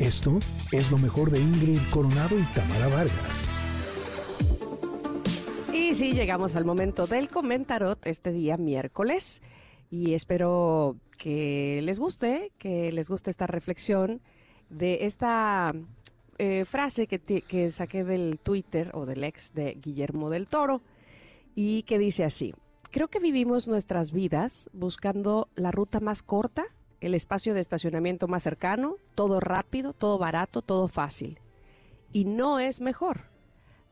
Esto es lo mejor de Ingrid Coronado y Tamara Vargas. Y sí, llegamos al momento del comentarot este día miércoles y espero que les guste, que les guste esta reflexión de esta eh, frase que, que saqué del Twitter o del ex de Guillermo del Toro y que dice así, creo que vivimos nuestras vidas buscando la ruta más corta el espacio de estacionamiento más cercano, todo rápido, todo barato, todo fácil. Y no es mejor.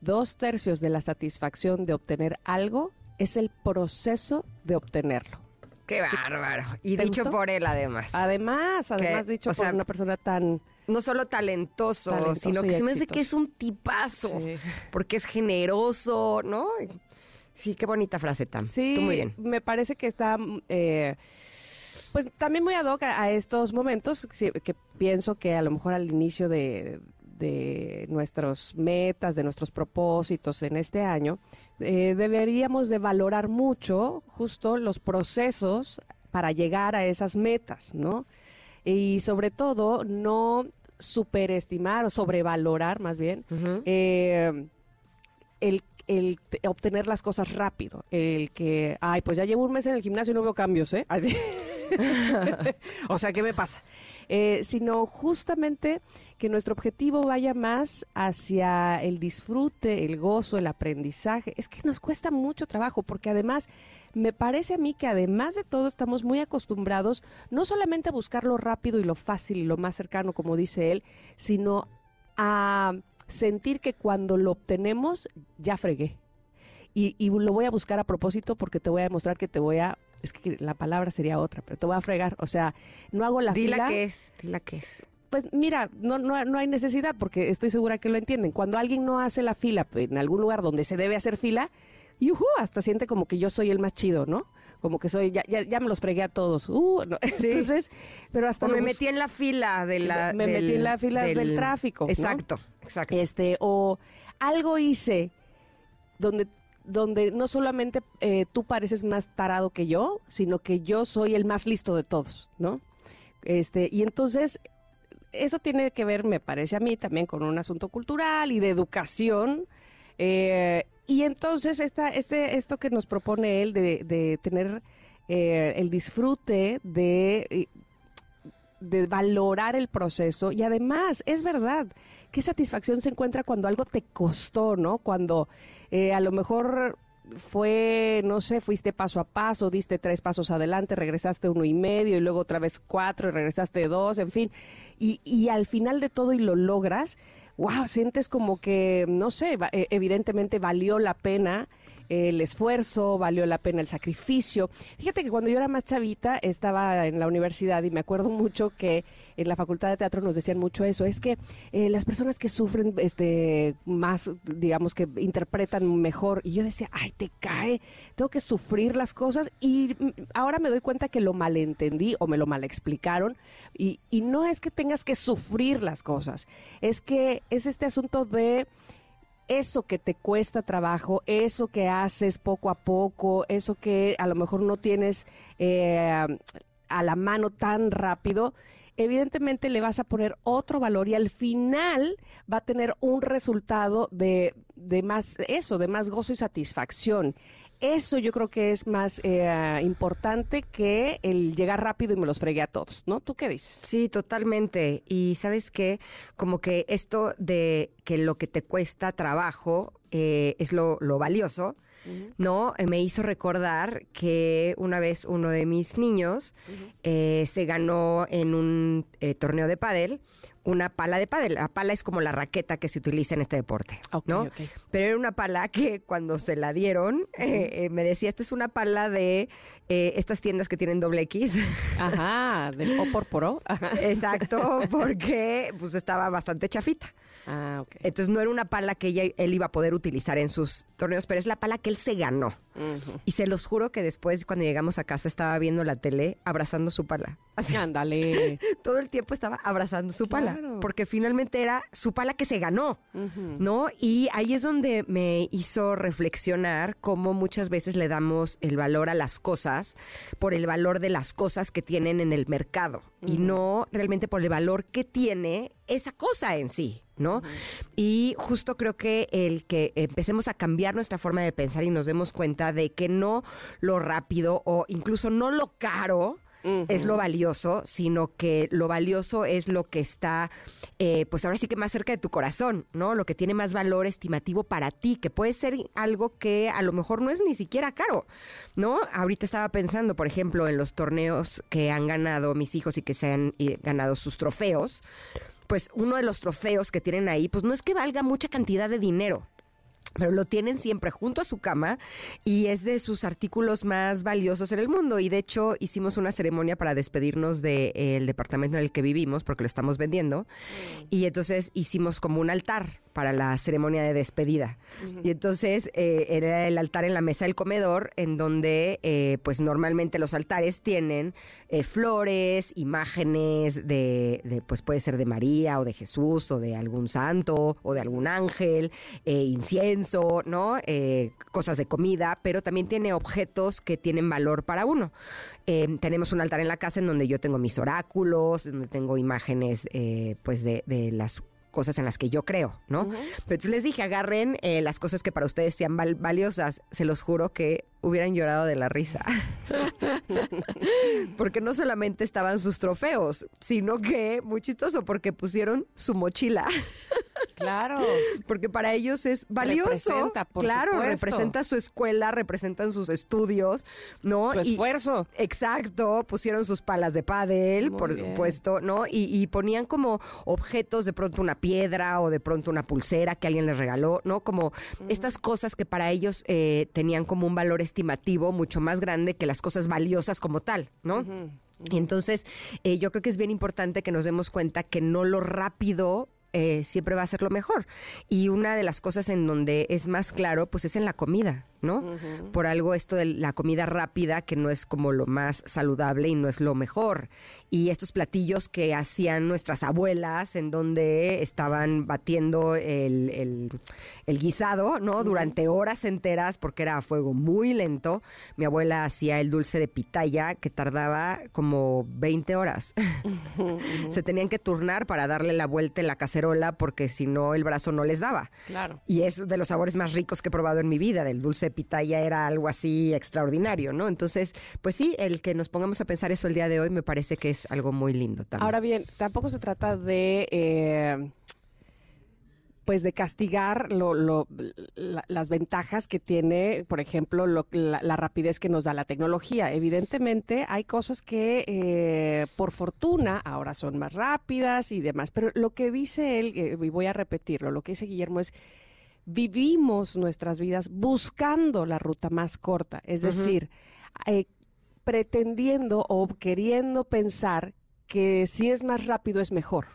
Dos tercios de la satisfacción de obtener algo es el proceso de obtenerlo. Qué bárbaro. Y dicho por él, además. Además, además dicho por una persona tan... No solo talentoso, sino que se me hace que es un tipazo. Porque es generoso, ¿no? Sí, qué bonita frase, Tam. Sí, muy bien. me parece que está... Eh, pues también muy ad hoc a, estos momentos, que pienso que a lo mejor al inicio de, de nuestras metas, de nuestros propósitos en este año, eh, deberíamos de valorar mucho justo los procesos para llegar a esas metas, ¿no? Y sobre todo no superestimar o sobrevalorar más bien eh, el, el, obtener las cosas rápido, el que, ay, pues ya llevo un mes en el gimnasio y no veo cambios, ¿eh? Así. o sea, ¿qué me pasa? Eh, sino justamente que nuestro objetivo vaya más hacia el disfrute, el gozo, el aprendizaje. Es que nos cuesta mucho trabajo porque además me parece a mí que además de todo estamos muy acostumbrados no solamente a buscar lo rápido y lo fácil y lo más cercano, como dice él, sino a sentir que cuando lo obtenemos ya fregué. Y, y, lo voy a buscar a propósito porque te voy a demostrar que te voy a es que la palabra sería otra, pero te voy a fregar. O sea, no hago la fila. Dila que es, dila que es. Pues mira, no, no, no hay necesidad porque estoy segura que lo entienden. Cuando alguien no hace la fila en algún lugar donde se debe hacer fila, hasta siente como que yo soy el más chido, ¿no? Como que soy, ya, ya, ya me los fregué a todos. Uh, Entonces, pero hasta... O me metí en la fila de la... Me metí en la fila del, tráfico. Exacto, exacto. Este, o algo hice donde donde no solamente eh, tú pareces más tarado que yo, sino que yo soy el más listo de todos, ¿no? Este, y entonces, eso tiene que ver, me parece a mí, también con un asunto cultural y de educación. Eh, y entonces, esta, este, esto que nos propone él de, tener eh, el disfrute de de valorar el proceso y además es verdad qué satisfacción se encuentra cuando algo te costó, ¿no? Cuando eh, a lo mejor fue, no sé, fuiste paso a paso, diste tres pasos adelante, regresaste uno y medio y luego otra vez cuatro y regresaste dos, en fin. Y, y al final de todo y lo logras, wow, sientes como que, no sé, e, evidentemente valió la pena el esfuerzo, valió la pena el sacrificio. Fíjate que cuando yo era más chavita estaba en la universidad y me acuerdo mucho que en la Facultad de Teatro nos decían mucho eso, es que eh, las personas que sufren este más, digamos que interpretan mejor y yo decía, ay, te cae, tengo que sufrir las cosas y ahora me doy cuenta que lo malentendí o me lo mal explicaron y, y no es que tengas que sufrir las cosas, es que es este asunto de eso que te cuesta trabajo, eso que haces poco a poco, eso que a lo mejor no tienes eh, a la mano tan rápido, evidentemente le vas a poner otro valor y al final va a tener un resultado de, de más, eso, de más gozo y satisfacción. Eso yo creo que es más eh, importante que el llegar rápido y me los fregué a todos, ¿no? ¿Tú qué dices? Sí, totalmente. Y sabes qué, como que esto de que lo que te cuesta trabajo eh, es lo, valioso, ¿no? Eh, me hizo recordar que una vez uno de mis niños se ganó en un torneo de pádel una pala de pádel. La pala es como la raqueta que se utiliza en este deporte, ¿no? Pero era una pala que cuando se la dieron, eh, eh, me decía, esta es una pala de eh, estas tiendas que tienen doble X. Ajá, del O por Pro. Exacto, porque pues estaba bastante chafita. Ah, Entonces no era una pala que él iba a poder utilizar en sus torneos, pero es la pala que él se ganó. Y se los juro que después, cuando llegamos a casa, estaba viendo la tele abrazando su pala. Así. Ándale. Todo el tiempo estaba abrazando su pala. Porque finalmente era su pala que se ganó, ¿no? Y ahí es donde me hizo reflexionar cómo muchas veces le damos el valor a las cosas por el valor de las cosas que tienen en el mercado y no realmente por el valor que tiene esa cosa en sí, ¿no? Y justo creo que el que empecemos a cambiar nuestra forma de pensar y nos demos cuenta de que no lo rápido o incluso no lo caro, es lo valioso, sino que lo valioso es lo que está, eh, pues ahora sí que más cerca de tu corazón, ¿no? Lo que tiene más valor estimativo para ti, que puede ser algo que a lo mejor no es ni siquiera caro, ¿no? Ahorita estaba pensando, por ejemplo, en los torneos que han ganado mis hijos y que se han eh, ganado sus trofeos pues uno de los trofeos que tienen ahí, pues no es que valga mucha cantidad de dinero, pero lo tienen siempre junto a su cama y es de sus artículos más valiosos en el mundo. Y de hecho hicimos una ceremonia para despedirnos del departamento en el que vivimos, porque lo estamos vendiendo. Mm. Y entonces hicimos como un altar para la ceremonia de despedida. Y entonces eh, era el altar en la mesa del comedor, en donde eh, pues normalmente los altares tienen eh, flores, imágenes de, pues puede ser de María o de Jesús o de algún santo o de algún ángel, incienso, ¿no? cosas de comida, pero también tiene objetos que tienen valor para uno. tenemos un altar en la casa en donde yo tengo mis oráculos, donde tengo imágenes pues de, de las cosas en las que yo creo, ¿no? Pero entonces les dije, agarren eh, las cosas que para ustedes sean valiosas. Se los juro que hubieran llorado de la risa. porque no solamente estaban sus trofeos, sino que, muy chistoso, porque pusieron su mochila. Claro. Porque para ellos es valioso. Representa, por claro, representa su escuela, representan sus estudios, ¿no? Su esfuerzo. exacto, pusieron sus palas de pádel, por supuesto, ¿no? Y, ponían como objetos, de pronto una piedra o de pronto una pulsera que alguien les regaló, ¿no? Como estas cosas que para ellos eh, tenían como un valor estimativo mucho más grande que las cosas valiosas como tal, ¿no? Entonces, eh, yo creo que es bien importante que nos demos cuenta que no lo rápido eh, siempre va a ser lo mejor. Y una de las cosas en donde es más claro, pues es en la comida. ¿No? Por algo esto de la comida rápida, que no es como lo más saludable y no es lo mejor. Y estos platillos que hacían nuestras abuelas, en donde estaban batiendo el, guisado, ¿no? Durante horas enteras, porque era a fuego muy lento. Mi abuela hacía el dulce de pitaya, que tardaba como 20 horas. Se tenían que turnar para darle la vuelta en la cacerola, porque si no, el brazo no les daba. Claro. Y es de los sabores más ricos que he probado en mi vida, del dulce pitaya era algo así extraordinario, ¿no? Entonces, pues sí, el que nos pongamos a pensar eso el día de hoy me parece que es algo muy lindo también. Ahora bien, tampoco se trata de... Eh, pues de castigar las ventajas que tiene, por ejemplo, la, rapidez que nos da la tecnología. Evidentemente hay cosas que eh, por fortuna ahora son más rápidas y demás, pero lo que dice él, eh, y voy a repetirlo, lo que dice Guillermo es vivimos nuestras vidas buscando la ruta más corta, es decir, eh, pretendiendo o queriendo pensar que si es más rápido es mejor.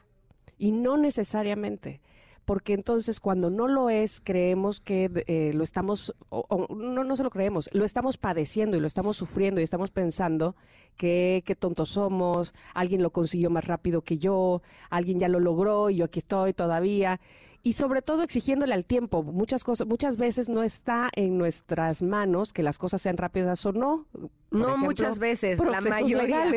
Y no necesariamente porque entonces cuando no lo es, creemos que eh, lo estamos, o, no, no se lo creemos, lo estamos padeciendo y lo estamos sufriendo y estamos pensando que qué tontos somos, alguien lo consiguió más rápido que yo, alguien ya lo logró y yo aquí estoy todavía y sobre todo exigiéndole al tiempo. Muchas cosas, muchas veces no está en nuestras manos que las cosas sean rápidas o no. no muchas veces, la mayoría.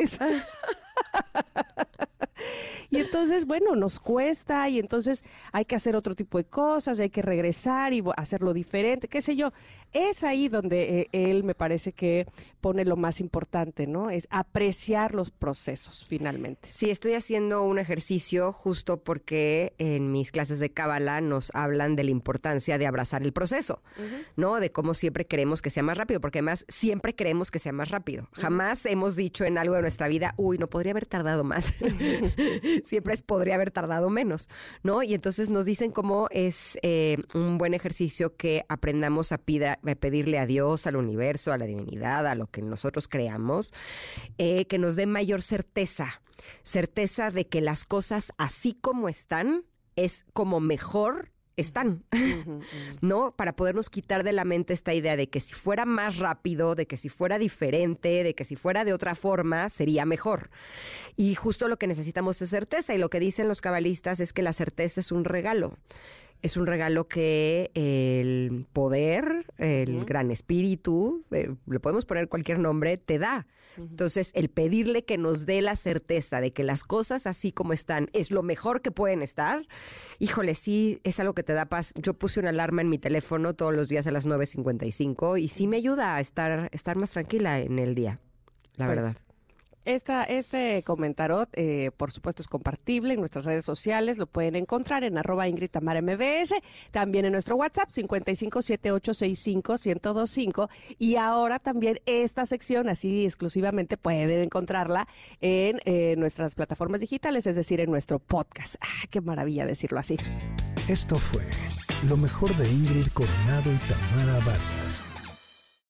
y entonces, bueno, nos cuesta y entonces hay que hacer otro tipo de cosas, hay que regresar y hacerlo diferente, qué sé yo. Es ahí donde eh, él me parece que pone lo más importante, ¿no? Es apreciar los procesos finalmente. Sí, estoy haciendo un ejercicio justo porque en mis clases de Cábala nos hablan de la importancia de abrazar el proceso, ¿no? De cómo siempre queremos que sea más rápido, porque además siempre queremos que sea más rápido. Jamás hemos dicho en algo de nuestra vida, uy, no podría haber tardado más. siempre es podría haber tardado menos, ¿no? Y entonces nos dicen cómo es eh, un buen ejercicio que aprendamos a, pedirle a Dios, al universo, a la divinidad, a lo que nosotros creamos, eh, que nos dé mayor certeza, certeza de que las cosas así como están es como mejor están, ¿no? Para podernos quitar de la mente esta idea de que si fuera más rápido, de que si fuera diferente, de que si fuera de otra forma, sería mejor. Y justo lo que necesitamos es certeza, y lo que dicen los cabalistas es que la certeza es un regalo es un regalo que el poder, el gran espíritu, eh, le podemos poner cualquier nombre, te da. Entonces, el pedirle que nos dé la certeza de que las cosas así como están es lo mejor que pueden estar, híjole, sí, es algo que te da paz. Yo puse una alarma en mi teléfono todos los días a las 9.55 y sí me ayuda a estar, estar más tranquila en el día, la pues, verdad. Esta, este comentario, eh, por supuesto, es compartible en nuestras redes sociales. Lo pueden encontrar en arroba Ingrid Tamara MBS, también en nuestro WhatsApp 5578651025. Y ahora también esta sección, así exclusivamente, pueden encontrarla en eh, nuestras plataformas digitales, es decir, en nuestro podcast. Ah, qué maravilla decirlo así. Esto fue lo mejor de Ingrid Coronado y Tamara Vargas.